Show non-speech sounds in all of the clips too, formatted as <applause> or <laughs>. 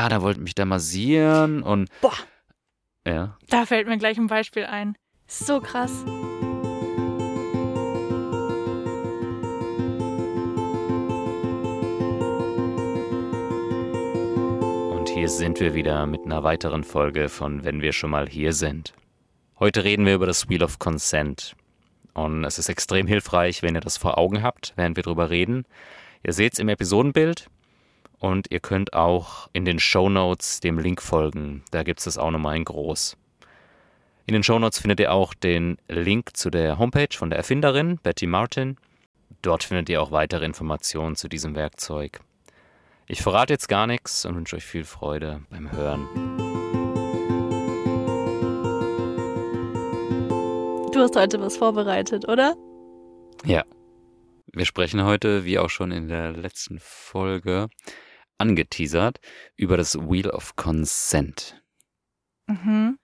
ja, da wollte mich der massieren und. Boah. Ja. Da fällt mir gleich ein Beispiel ein. So krass. Und hier sind wir wieder mit einer weiteren Folge von Wenn wir schon mal hier sind. Heute reden wir über das Wheel of Consent. Und es ist extrem hilfreich, wenn ihr das vor Augen habt, während wir drüber reden. Ihr seht es im Episodenbild und ihr könnt auch in den Show Notes dem Link folgen. Da gibt es das auch nochmal in groß. In den Show Notes findet ihr auch den Link zu der Homepage von der Erfinderin, Betty Martin. Dort findet ihr auch weitere Informationen zu diesem Werkzeug. Ich verrate jetzt gar nichts und wünsche euch viel Freude beim Hören. Du hast heute was vorbereitet, oder? Ja. Wir sprechen heute, wie auch schon in der letzten Folge angeteasert, über das Wheel of Consent. Mhm.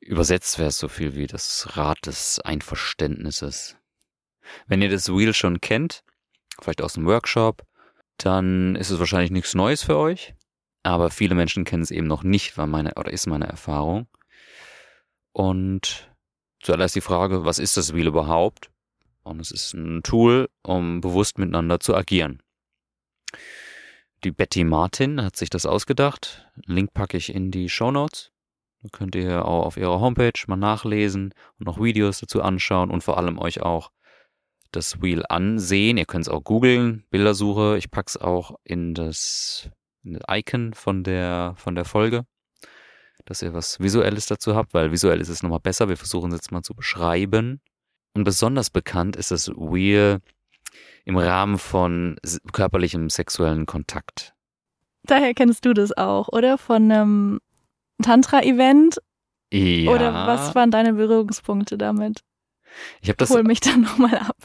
Übersetzt wäre es so viel wie das Rad des Einverständnisses. Wenn ihr das Wheel schon kennt, vielleicht aus dem Workshop, dann ist es wahrscheinlich nichts Neues für euch. Aber viele Menschen kennen es eben noch nicht, war meine oder ist meine Erfahrung. Und zuallererst die Frage, was ist das Wheel überhaupt? Und es ist ein Tool, um bewusst miteinander zu agieren. Die Betty Martin hat sich das ausgedacht. Link packe ich in die Show Notes. Da könnt ihr auch auf ihrer Homepage mal nachlesen und noch Videos dazu anschauen und vor allem euch auch das Wheel ansehen. Ihr könnt es auch googeln, Bildersuche. Ich pack's auch in das, in das Icon von der, von der Folge, dass ihr was Visuelles dazu habt, weil visuell ist es nochmal besser. Wir versuchen es jetzt mal zu beschreiben. Und besonders bekannt ist das Wheel im Rahmen von körperlichem sexuellen Kontakt. Daher kennst du das auch, oder? Von einem Tantra-Event? Ja. Oder was waren deine Berührungspunkte damit? Ich habe das. Hol mich dann nochmal ab.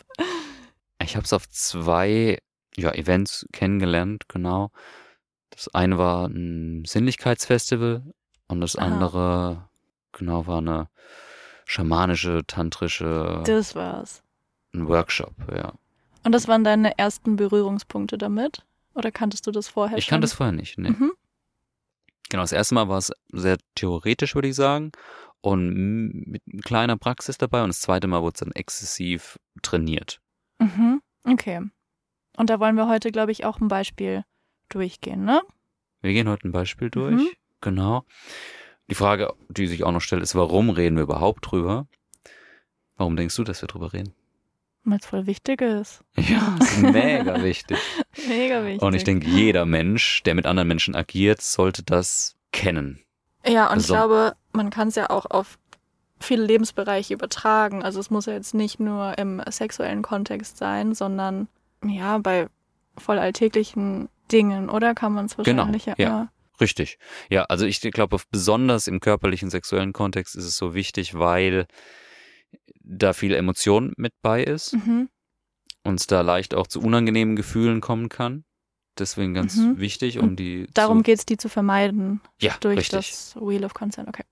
Ich habe es auf zwei ja, Events kennengelernt, genau. Das eine war ein Sinnlichkeitsfestival und das Aha. andere, genau, war eine schamanische, tantrische, Das war's. ein Workshop, ja. Und das waren deine ersten Berührungspunkte damit? Oder kanntest du das vorher Ich schon? kannte das vorher nicht, ne. Mhm. Genau, das erste Mal war es sehr theoretisch, würde ich sagen. Und mit kleiner Praxis dabei. Und das zweite Mal wurde es dann exzessiv trainiert. Mhm. Okay. Und da wollen wir heute, glaube ich, auch ein Beispiel durchgehen, ne? Wir gehen heute ein Beispiel durch. Mhm. Genau. Die Frage, die sich auch noch stellt, ist, warum reden wir überhaupt drüber? Warum denkst du, dass wir drüber reden? Weil es voll wichtig ist. <laughs> Ja, ist mega wichtig. <laughs> Mega wichtig. Und ich denke, jeder Mensch, der mit anderen Menschen agiert, sollte das kennen. Ja, und ich Also- glaube, man kann es ja auch auf viele Lebensbereiche übertragen. Also es muss ja jetzt nicht nur im sexuellen Kontext sein, sondern ja, bei voll alltäglichen Dingen, oder? Kann man es Genau, wahrscheinlich ja, ja. immer. Richtig. Ja, also ich glaube, besonders im körperlichen sexuellen Kontext ist es so wichtig, weil da viel Emotion mit bei ist Mhm. und es da leicht auch zu unangenehmen Gefühlen kommen kann. Deswegen ganz Mhm. wichtig, um die Darum zu, geht's, die zu vermeiden ja, durch richtig. das Wheel of Consent. Okay.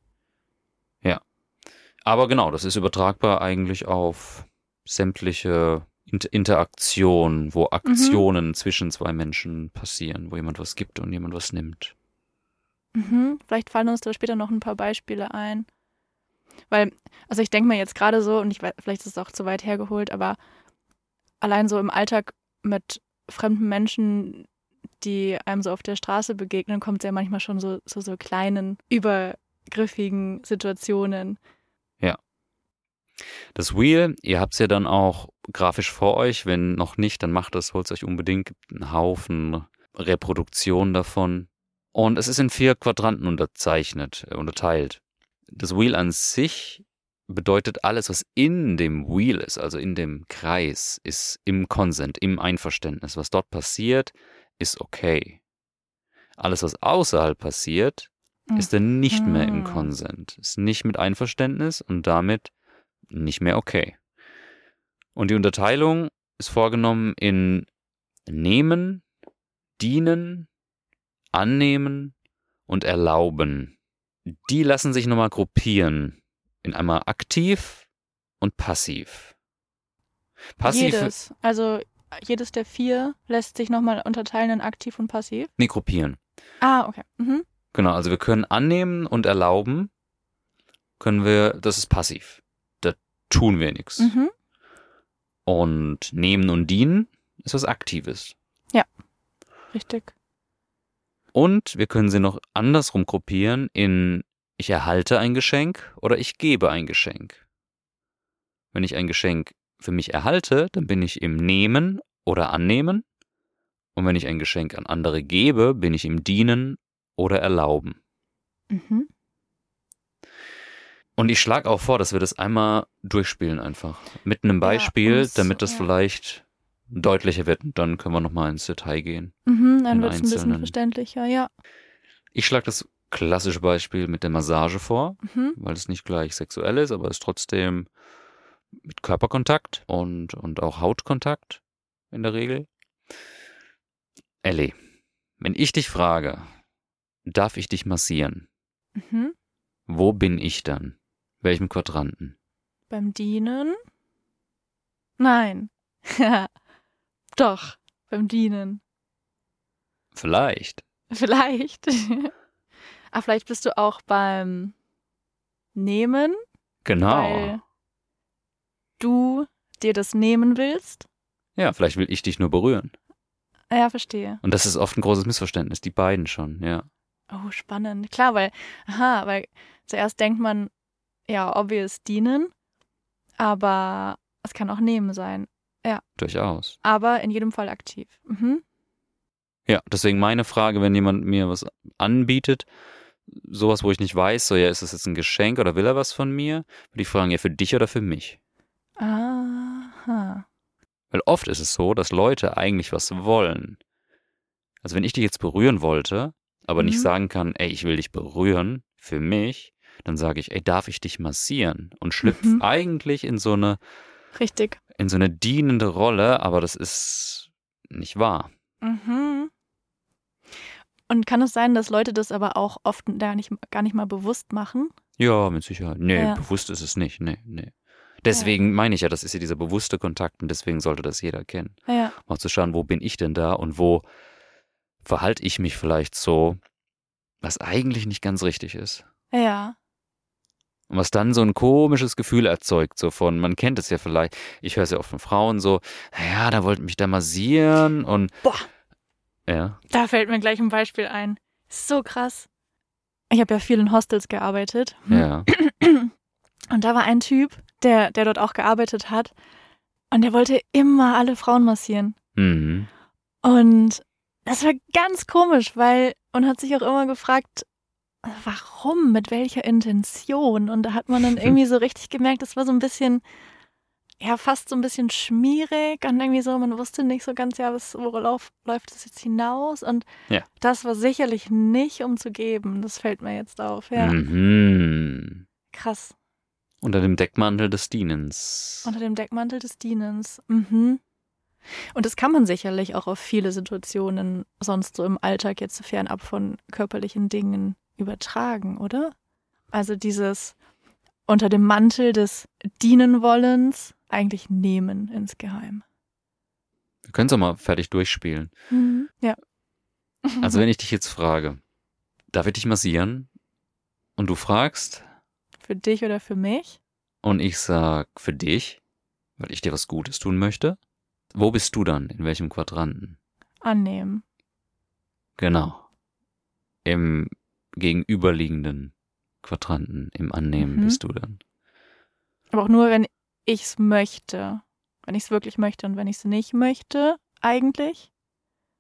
Aber genau, das ist übertragbar eigentlich auf sämtliche Inter Interaktionen, wo Aktionen zwischen zwei Menschen passieren, wo jemand was gibt und jemand was nimmt. Mhm. Vielleicht fallen uns da später noch ein paar Beispiele ein. Weil, also ich denke mir jetzt gerade so, und ich weiß, vielleicht ist es auch zu weit hergeholt, aber allein so im Alltag mit fremden Menschen, die einem so auf der Straße begegnen, kommt es ja manchmal schon so zu so, kleinen, übergriffigen Situationen. Das Wheel, ihr habt es ja dann auch grafisch vor euch. Wenn noch nicht, dann macht das, holt euch unbedingt. Einen Haufen Reproduktionen davon. Und es ist in vier Quadranten unterzeichnet, äh, unterteilt. Das Wheel an sich bedeutet alles, was in dem Wheel ist, also in dem Kreis, ist im Consent, im Einverständnis. Was dort passiert, ist okay. Alles, was außerhalb passiert, ist dann nicht mehr im Mhm. Consent, ist nicht mit Einverständnis und damit nicht mehr okay. Und die Unterteilung ist vorgenommen in nehmen, dienen, annehmen und erlauben. Die lassen sich nochmal gruppieren in einmal aktiv und passiv. Passiv, Jedes. Also jedes der vier lässt sich nochmal unterteilen in aktiv und passiv. nee, gruppieren. Ah, okay. Mhm. Genau, also wir können annehmen und erlauben, können wir, das ist passiv. Da tun wir nichts. Mhm. Und nehmen und dienen ist was Aktives. Richtig. Und wir können sie noch andersrum gruppieren in ich erhalte ein Geschenk oder ich gebe ein Geschenk. Wenn ich ein Geschenk für mich erhalte, dann bin ich im Nehmen oder Annehmen. Und wenn ich ein Geschenk an andere gebe, bin ich im Dienen oder Erlauben. Mhm. Und ich schlage auch vor, dass wir das einmal durchspielen einfach. Mit einem Beispiel, uns- damit das ja. vielleicht deutlicher wird. Und dann können wir nochmal ins Detail gehen. Mhm, dann wird es ein bisschen verständlicher, ja. Ich schlage das klassische Beispiel mit der Massage vor, Mhm. weil es nicht gleich sexuell ist, aber es ist trotzdem mit Körperkontakt und, und auch Hautkontakt in der Regel. Ellie, wenn ich dich frage, darf ich dich massieren? Mhm. Wo bin ich dann? Welchem Quadranten? Beim Dienen? Nein. <laughs> Doch, beim Dienen. Vielleicht. Vielleicht. <laughs> ah, vielleicht bist du auch beim Nehmen, Genau. weil du dir das nehmen willst. Ja, vielleicht will ich dich nur berühren. Ja, verstehe. Und das ist oft ein großes Missverständnis, die beiden schon, ja. Oh, spannend. Klar, weil, aha, weil zuerst denkt man, ja, obvious dienen, aber es kann auch nehmen sein. Durchaus. Aber in jedem Fall aktiv. Mhm. Ja, deswegen meine Frage, wenn jemand mir was anbietet, sowas, wo ich nicht weiß, so ja, ist das jetzt ein Geschenk oder will er was von mir, würde ich fragen, ja, für dich oder für mich? Aha. Weil oft ist es so, dass Leute eigentlich was wollen. Also wenn ich dich jetzt berühren wollte, aber nicht Mhm. sagen kann, ey, ich will dich berühren, für mich, dann sage ich, ey, darf ich dich massieren? Und schlüpf Mhm. eigentlich in so eine, Richtig. In so eine dienende Rolle, aber das ist nicht wahr. Mhm. Und kann es sein, dass Leute das aber auch oft gar nicht, gar nicht mal bewusst machen? Ja, mit Sicherheit. Nee, Ja. bewusst ist es nicht. Nee, nee. Deswegen meine ich ja, das ist ja dieser bewusste Kontakt und deswegen sollte das jeder kennen. Ja. Mal zu schauen, wo bin ich denn da und wo verhalte ich mich vielleicht so, was eigentlich nicht ganz richtig ist. Ja. Und was dann so ein komisches Gefühl erzeugt, so von, man kennt es ja vielleicht, ich höre es ja oft von Frauen so, naja, da wollten mich da massieren und Boah. ja, Da fällt mir gleich ein Beispiel ein. So krass. Ich habe ja viel in Hostels gearbeitet. ja, Und da war ein Typ, der, der dort auch gearbeitet hat. Und der wollte immer alle Frauen massieren. mhm. Und das war ganz komisch, weil, und hat sich auch immer gefragt, warum, mit welcher Intention? Und da hat man dann irgendwie so richtig gemerkt, das war so ein bisschen, ja, fast so ein bisschen schmierig und irgendwie so, man wusste nicht so ganz, ja, was, worauf läuft das jetzt hinaus? Und Ja. das war sicherlich nicht um zu geben. Das fällt mir jetzt auf, ja. Mhm. Krass. Unter dem Deckmantel des Dienens. Unter dem Deckmantel des Dienens. Mhm. Und das kann man sicherlich auch auf viele Situationen sonst so im Alltag jetzt fernab von körperlichen Dingen übertragen, oder? Also dieses unter dem Mantel des Dienenwollens eigentlich nehmen insgeheim. Wir können es auch mal fertig durchspielen. Mhm. Ja. <laughs> Also wenn ich dich jetzt frage, darf ich dich massieren? Und du fragst Für dich oder für mich? und ich sag für dich, weil ich dir was Gutes tun möchte. Wo bist du dann? In welchem Quadranten? Annehmen. Genau. Im gegenüberliegenden Quadranten, im Annehmen Mhm. bist du dann. Aber auch nur, wenn ich es möchte. Wenn ich es wirklich möchte und wenn ich es nicht möchte, eigentlich.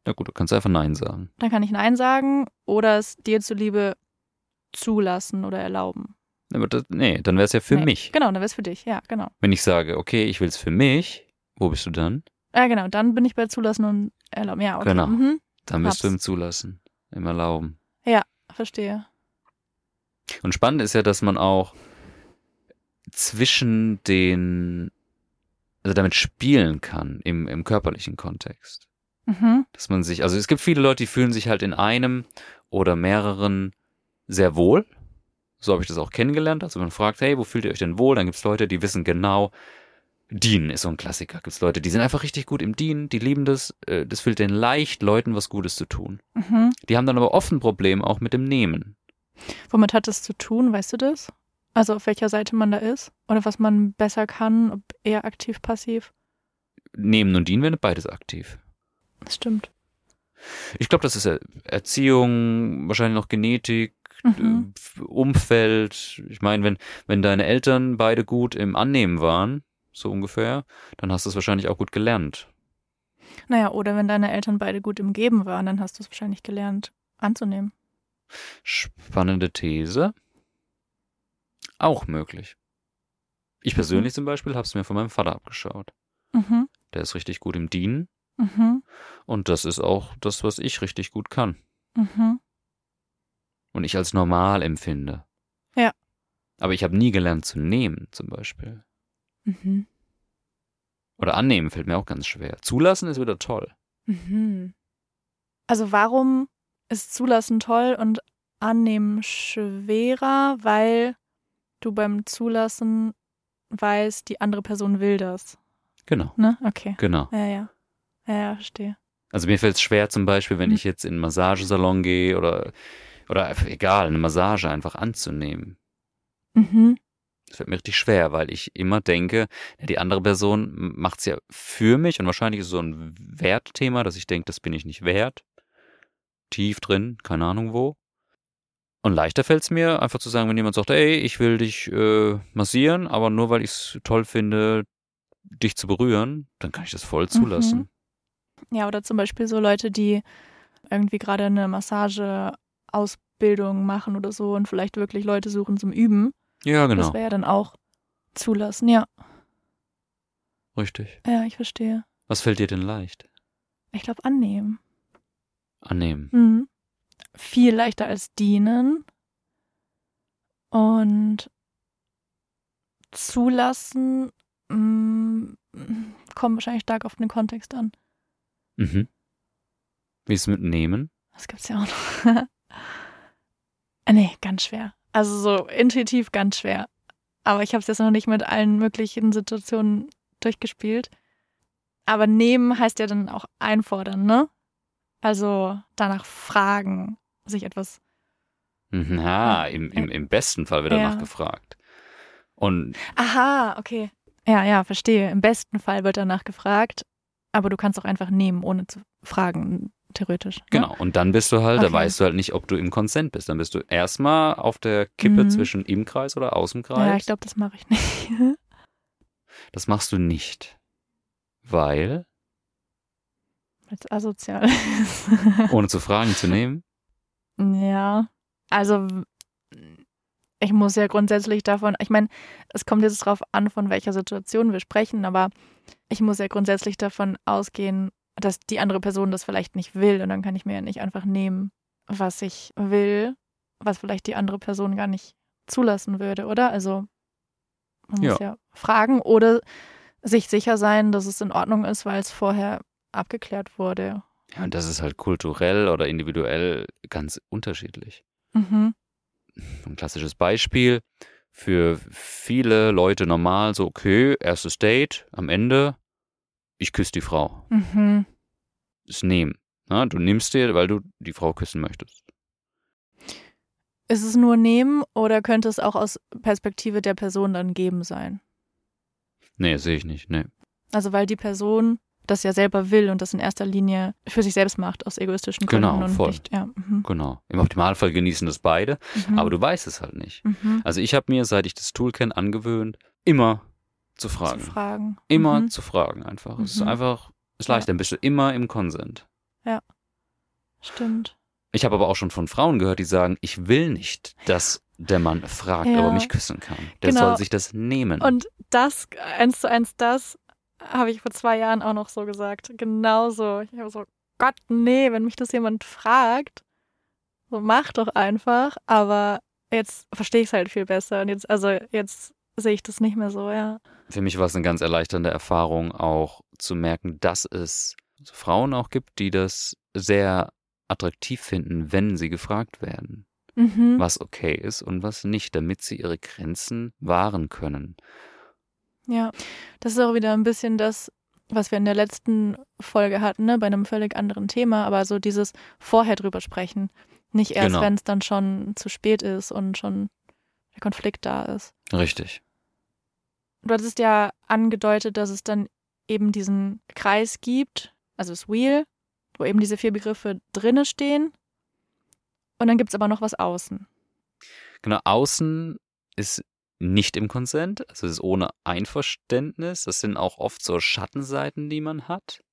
Na gut, du kannst einfach Nein sagen. dann kann ich Nein sagen oder es dir zuliebe zulassen oder erlauben. Aber das, nee, dann wäre es ja für Nee. mich. Genau, dann wäre es für dich. Ja, genau. Wenn ich sage, okay, ich will es für mich, wo bist du dann? Ja, genau. Dann bin ich bei zulassen und erlauben. Ja, okay. Genau. Mhm. Dann bist du Hab's. im Zulassen, im Erlauben. Verstehe. Und spannend ist ja, dass man auch zwischen den, also damit spielen kann im, im körperlichen Kontext. Mhm. Dass man sich, also es gibt viele Leute, die fühlen sich halt in einem oder mehreren sehr wohl. So habe ich das auch kennengelernt. Also man fragt, hey, wo fühlt ihr euch denn wohl? Dann gibt es Leute, die wissen genau, Dienen ist so ein Klassiker. Gibt es Leute, die sind einfach richtig gut im Dienen, die lieben das, äh, das fällt denen leicht, Leuten was Gutes zu tun. Mhm. Die haben dann aber oft ein Problem auch mit dem Nehmen. Womit hat das zu tun, weißt du das? Also auf welcher Seite man da ist? Oder was man besser kann, ob eher aktiv, passiv? Nehmen und Dienen werden beides aktiv. Das stimmt. Ich glaube, das ist Er- Erziehung, wahrscheinlich noch Genetik, Mhm. äh, Umfeld. Ich meine, wenn, wenn deine Eltern beide gut im Annehmen waren, so ungefähr, dann hast du es wahrscheinlich auch gut gelernt. Naja, oder wenn deine Eltern beide gut im Geben waren, dann hast du es wahrscheinlich gelernt anzunehmen. Spannende These. Auch möglich. Ich persönlich zum Beispiel habe es mir von meinem Vater abgeschaut. Mhm. Der ist richtig gut im Dienen Mhm. und das ist auch das, was ich richtig gut kann Mhm. und ich als normal empfinde. Ja. Aber ich habe nie gelernt zu nehmen, zum Beispiel. Mhm. Oder annehmen fällt mir auch ganz schwer. Zulassen ist wieder toll. Mhm. Also warum ist Zulassen toll und Annehmen schwerer? Weil du beim Zulassen weißt, die andere Person will das. Genau, Ne? Okay. genau. Ja, ja. Ja, ja, verstehe. Also mir fällt es schwer zum Beispiel, wenn Mhm. ich jetzt in einen Massagesalon gehe oder, oder egal, eine Massage einfach anzunehmen. Mhm. Das fällt mir richtig schwer, weil ich immer denke, die andere Person macht es ja für mich und wahrscheinlich ist es so ein Wertthema, dass ich denke, das bin ich nicht wert. Tief drin, keine Ahnung wo. Und leichter fällt es mir, einfach zu sagen, wenn jemand sagt, ey, ich will dich äh, massieren, aber nur weil ich es toll finde, dich zu berühren, dann kann ich das voll zulassen. Ja, oder zum Beispiel so Leute, die irgendwie gerade eine Massageausbildung machen oder so und vielleicht wirklich Leute suchen zum Üben. Ja, genau. Das wäre ja dann auch zulassen. Ja, Richtig. ja, ich verstehe. Was fällt dir denn leicht? Ich glaube, annehmen. Annehmen. Mhm. Viel leichter als dienen. Und zulassen mm, kommt wahrscheinlich stark auf den Kontext an. Mhm. Wie ist es mit Nehmen? Das gibt's ja auch noch. <laughs> Äh, nee, ganz schwer. Also so intuitiv ganz schwer. Aber ich habe es jetzt noch nicht mit allen möglichen Situationen durchgespielt. Aber nehmen heißt ja dann auch einfordern, ne? Also danach fragen, sich etwas. Mhm, Ja, im, im, im besten Fall wird Ja. danach gefragt. Und Aha, okay. Ja, ja, verstehe. Im besten Fall wird danach gefragt, aber du kannst auch einfach nehmen, ohne zu fragen, theoretisch. Ne? genau, und dann bist du halt, da Okay. weißt du halt nicht, ob du im Konsent bist. Dann bist du erstmal auf der Kippe Mhm. zwischen im Kreis oder aus dem Kreis. Ja, ich glaube, das mache ich nicht. <laughs> das machst du nicht. Weil, Als asozial ist. <laughs> ohne zu fragen, zu nehmen. Ja, also ich muss ja grundsätzlich davon, ich meine, es kommt jetzt drauf an, von welcher Situation wir sprechen, aber ich muss ja grundsätzlich davon ausgehen, dass die andere Person das vielleicht nicht will und dann kann ich mir ja nicht einfach nehmen, was ich will, was vielleicht die andere Person gar nicht zulassen würde, oder? Also man muss ja fragen oder sich sicher sein, dass es in Ordnung ist, weil es vorher abgeklärt wurde. Ja, und das ist halt kulturell oder individuell ganz unterschiedlich. Mhm. Ein klassisches Beispiel für viele Leute normal, so, okay, erstes Date, am Ende, ich küsse die Frau. Mhm. Das Nehmen. Na, du nimmst dir, weil du die Frau küssen möchtest. Ist es nur nehmen oder könnte es auch aus Perspektive der Person dann geben sein? Nee, sehe ich nicht. Nee. Also weil die Person das ja selber will und das in erster Linie für sich selbst macht, aus egoistischen Gründen Genau, und voll. nicht. Ja. Mhm. Genau. Im Optimalfall genießen das beide, Mhm. aber du weißt es halt nicht. mhm. Also ich habe mir, seit ich das Tool kenne, angewöhnt, immer zu zu fragen. fragen. Immer Mhm. zu fragen einfach. Es ist Mhm. einfach, ist Ja. leicht, dann bist du immer im Konsent. Stimmt. Ich habe aber auch schon von Frauen gehört, die sagen, ich will nicht, dass der Mann fragt, Ja. ob er mich küssen kann. Der Genau. soll sich das nehmen. Und das, eins zu eins, das habe ich vor zwei Jahren auch noch so gesagt. Genauso. Ich habe so, Gott, nee, wenn mich das jemand fragt, so mach doch einfach. Aber jetzt verstehe ich es halt viel besser. Und jetzt, also jetzt sehe ich das nicht mehr so, ja. Für mich war es eine ganz erleichternde Erfahrung, auch zu merken, dass es Frauen auch gibt, die das sehr attraktiv finden, wenn sie gefragt werden, Mhm. was okay ist und was nicht, damit sie ihre Grenzen wahren können. Ja, das ist auch wieder ein bisschen das, was wir in der letzten Folge hatten, ne, bei einem völlig anderen Thema, aber so dieses vorher drüber sprechen. Nicht erst, Genau. wenn es dann schon zu spät ist und schon der Konflikt da ist. Richtig. Du hattest ja angedeutet, dass es dann eben diesen Kreis gibt, also das Wheel, wo eben diese vier Begriffe drinne stehen. Und dann gibt es aber noch was außen. Genau, außen ist nicht im Konsent, also es ist ohne Einverständnis. Das sind auch oft so Schattenseiten, die man hat.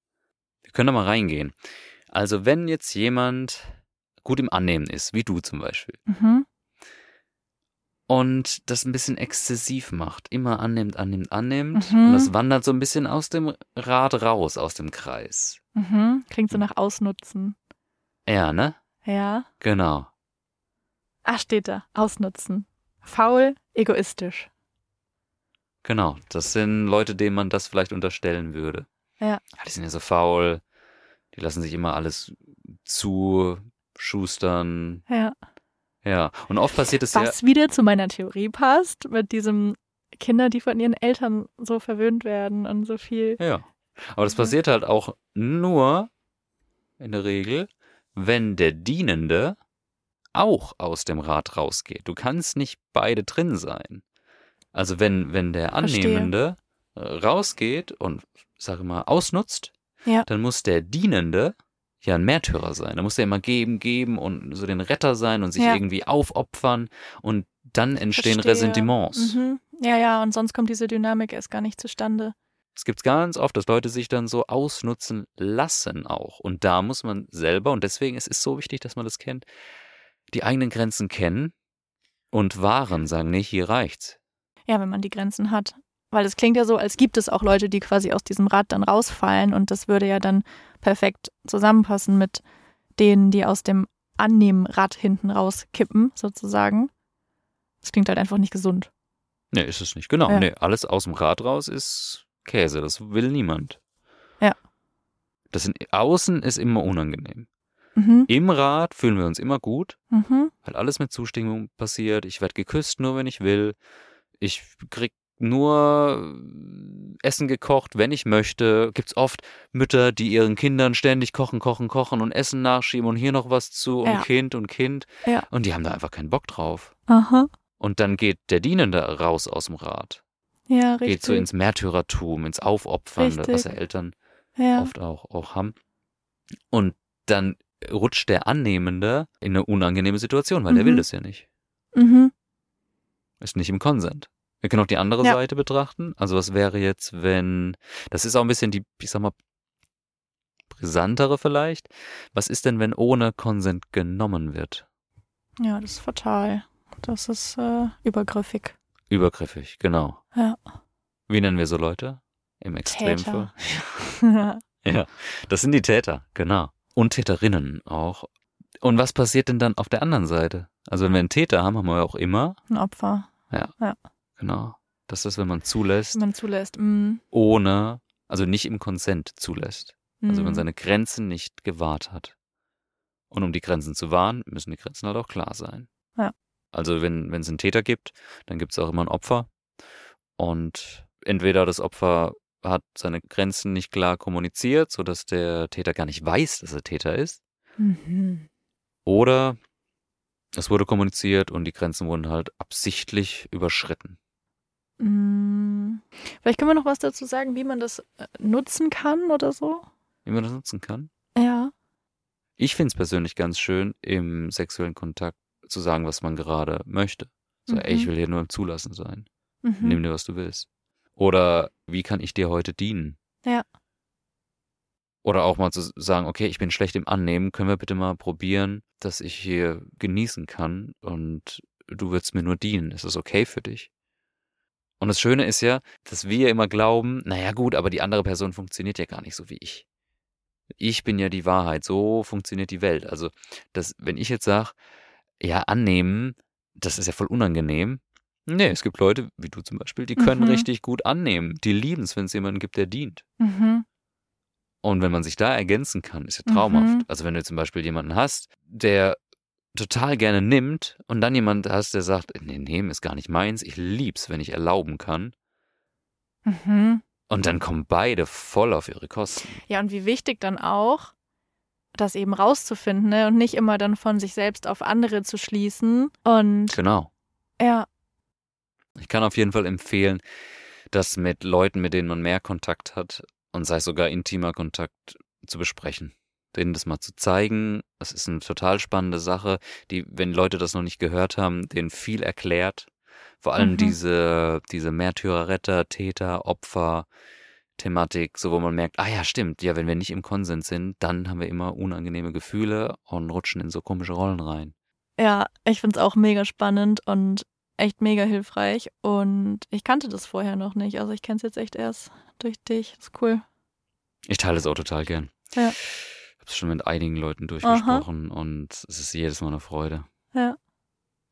Wir können da mal reingehen. Also wenn jetzt jemand gut im Annehmen ist, wie du zum Beispiel, Mhm. Und das ein bisschen exzessiv macht, immer annimmt, annimmt, annimmt, Mhm. und das wandert so ein bisschen aus dem Rad raus, aus dem Kreis. Mhm. Klingt so nach Ausnutzen. Ja, ne? Ja. Genau. Ach, steht da. Ausnutzen. Faul, egoistisch. Genau. Das sind Leute, denen man das vielleicht unterstellen würde. Ja. Die sind ja so faul, die lassen sich immer alles zuschustern. Ja. Ja. Und oft passiert es ja. Was wieder zu meiner Theorie passt, mit diesem Kinder, die von ihren Eltern so verwöhnt werden und so viel. Ja. Aber das Mhm. passiert halt auch nur in der Regel, wenn der Dienende auch aus dem Rad rausgeht. Du kannst nicht beide drin sein. Also wenn, wenn der Verstehe. Annehmende äh, rausgeht und, sage mal, ausnutzt, Ja. dann muss der Dienende ja ein Märtyrer sein. Da muss er immer geben, geben und so den Retter sein und sich Ja. irgendwie aufopfern und dann entstehen Verstehe. Ressentiments. Mhm. Ja, ja, und sonst kommt diese Dynamik erst gar nicht zustande. Es gibt ganz oft, dass Leute sich dann so ausnutzen lassen auch. Und da muss man selber, und deswegen ist es so wichtig, dass man das kennt, die eigenen Grenzen kennen und wahren, sagen, nee, hier reicht's. Ja, wenn man die Grenzen hat. Weil es klingt ja so, als gibt es auch Leute, die quasi aus diesem Rad dann rausfallen und das würde ja dann perfekt zusammenpassen mit denen, die aus dem Annehmenrad hinten rauskippen, sozusagen. Das klingt halt einfach nicht gesund. Nee, ist es nicht. Genau, Ja. nee, alles aus dem Rad raus ist Käse, das will niemand. Ja. Das in, außen ist immer unangenehm. Mhm. Im Rad fühlen wir uns immer gut, Mhm. weil alles mit Zustimmung passiert. Ich werde geküsst, nur wenn ich will. Ich krieg nur Essen gekocht, wenn ich möchte. Gibt's oft Mütter, die ihren Kindern ständig kochen, kochen, kochen und Essen nachschieben und hier noch was zu und Ja. Kind und Kind. Ja. Und die haben da einfach keinen Bock drauf. Aha. Und dann geht der Dienende raus aus dem Rad. Ja, richtig. Geht so ins Märtyrertum, ins Aufopfernde, was ja Eltern ja. oft auch, auch haben. Und dann rutscht der Annehmende in eine unangenehme Situation, weil der Mhm. will das ja nicht. Mhm. Ist nicht im Konsent. Wir können auch die andere Ja. Seite betrachten. Also was wäre jetzt, wenn, das ist auch ein bisschen die, ich sag mal, brisantere vielleicht. Was ist denn, wenn ohne Konsent genommen wird? Ja, das ist fatal. Das ist äh, übergriffig. Übergriffig, genau. Ja. Wie nennen wir so Leute? Im Extremfall. Täter. <laughs> Ja, das sind die Täter, genau. Und Täterinnen auch. Und was passiert denn dann auf der anderen Seite? Also wenn wir einen Täter haben, haben wir auch immer, Ein Opfer, genau, das ist, wenn man zulässt, wenn man zulässt. Mm. ohne, also nicht im Konsent zulässt. Also wenn man Mm. seine Grenzen nicht gewahrt hat. Und um die Grenzen zu wahren, müssen die Grenzen halt auch klar sein. Ja. Also wenn wenn es einen Täter gibt, dann gibt es auch immer ein Opfer. Und entweder das Opfer hat seine Grenzen nicht klar kommuniziert, sodass der Täter gar nicht weiß, dass er Täter ist. Mhm. Oder es wurde kommuniziert und die Grenzen wurden halt absichtlich überschritten. Mm. Vielleicht können wir noch was dazu sagen, wie man das äh, nutzen kann oder so. Wie man das nutzen kann. Ja. Ich finde es persönlich ganz schön, im sexuellen Kontakt zu sagen, was man gerade möchte. So, ey, ich Mhm. will hier nur im Zulassen sein. Mhm. Nimm dir, was du willst. Oder wie kann ich dir heute dienen? Ja. Oder auch mal zu sagen, okay, ich bin schlecht im Annehmen, können wir bitte mal probieren, dass ich hier genießen kann und du würdest mir nur dienen. Ist das okay für dich? Und das Schöne ist ja, dass wir immer glauben, naja gut, aber die andere Person funktioniert ja gar nicht so wie ich. Ich bin ja die Wahrheit, so funktioniert die Welt. Also, dass, wenn ich jetzt sage, ja, annehmen, das ist ja voll unangenehm. Nee, es gibt Leute, wie du zum Beispiel, die können Mhm. richtig gut annehmen. Die lieben es, wenn es jemanden gibt, der dient. Mhm. Und wenn man sich da ergänzen kann, ist ja traumhaft. Mhm. Also wenn du zum Beispiel jemanden hast, der total gerne nimmt und dann jemand hast, der sagt, nee, nehmen ist gar nicht meins, ich lieb's, wenn ich erlauben kann, Mhm. Und dann kommen beide voll auf ihre Kosten. Ja, und wie wichtig dann auch, das eben rauszufinden ne? und nicht immer dann von sich selbst auf andere zu schließen. Und Genau. ja, Ich kann auf jeden Fall empfehlen, das mit Leuten, mit denen man mehr Kontakt hat und sei es sogar intimer Kontakt zu besprechen. Denen das mal zu zeigen. Es ist eine total spannende Sache, die, wenn Leute das noch nicht gehört haben, denen viel erklärt. Vor allem Mhm. diese, diese Märtyrer, Retter, Täter, Opfer, Thematik, so wo man merkt, ah ja, stimmt, ja, wenn wir nicht im Konsens sind, dann haben wir immer unangenehme Gefühle und rutschen in so komische Rollen rein. ja, ich finde es auch mega spannend und echt mega hilfreich. Und ich kannte das vorher noch nicht. Also ich kenne es jetzt echt erst durch dich. Das ist cool. Ich teile es auch total gern. Ja. Es schon mit einigen Leuten durchgesprochen und es ist jedes Mal eine Freude. Ja.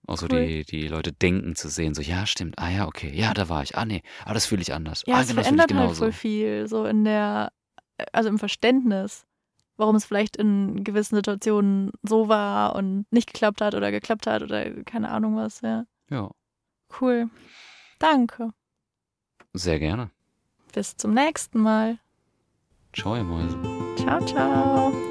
Auch so Cool. die, die Leute denken zu sehen, so, ja, stimmt, ah ja, okay, ja, da war ich, ah nee, aber das fühle ich anders. Ja, ah, es genau, verändert halt voll viel, so in der, also im Verständnis, warum es vielleicht in gewissen Situationen so war und nicht geklappt hat oder geklappt hat oder keine Ahnung was, ja. Ja, Cool. Danke. sehr gerne. Bis zum nächsten Mal. Ciao, ihr Mäuse. Ciao, ciao.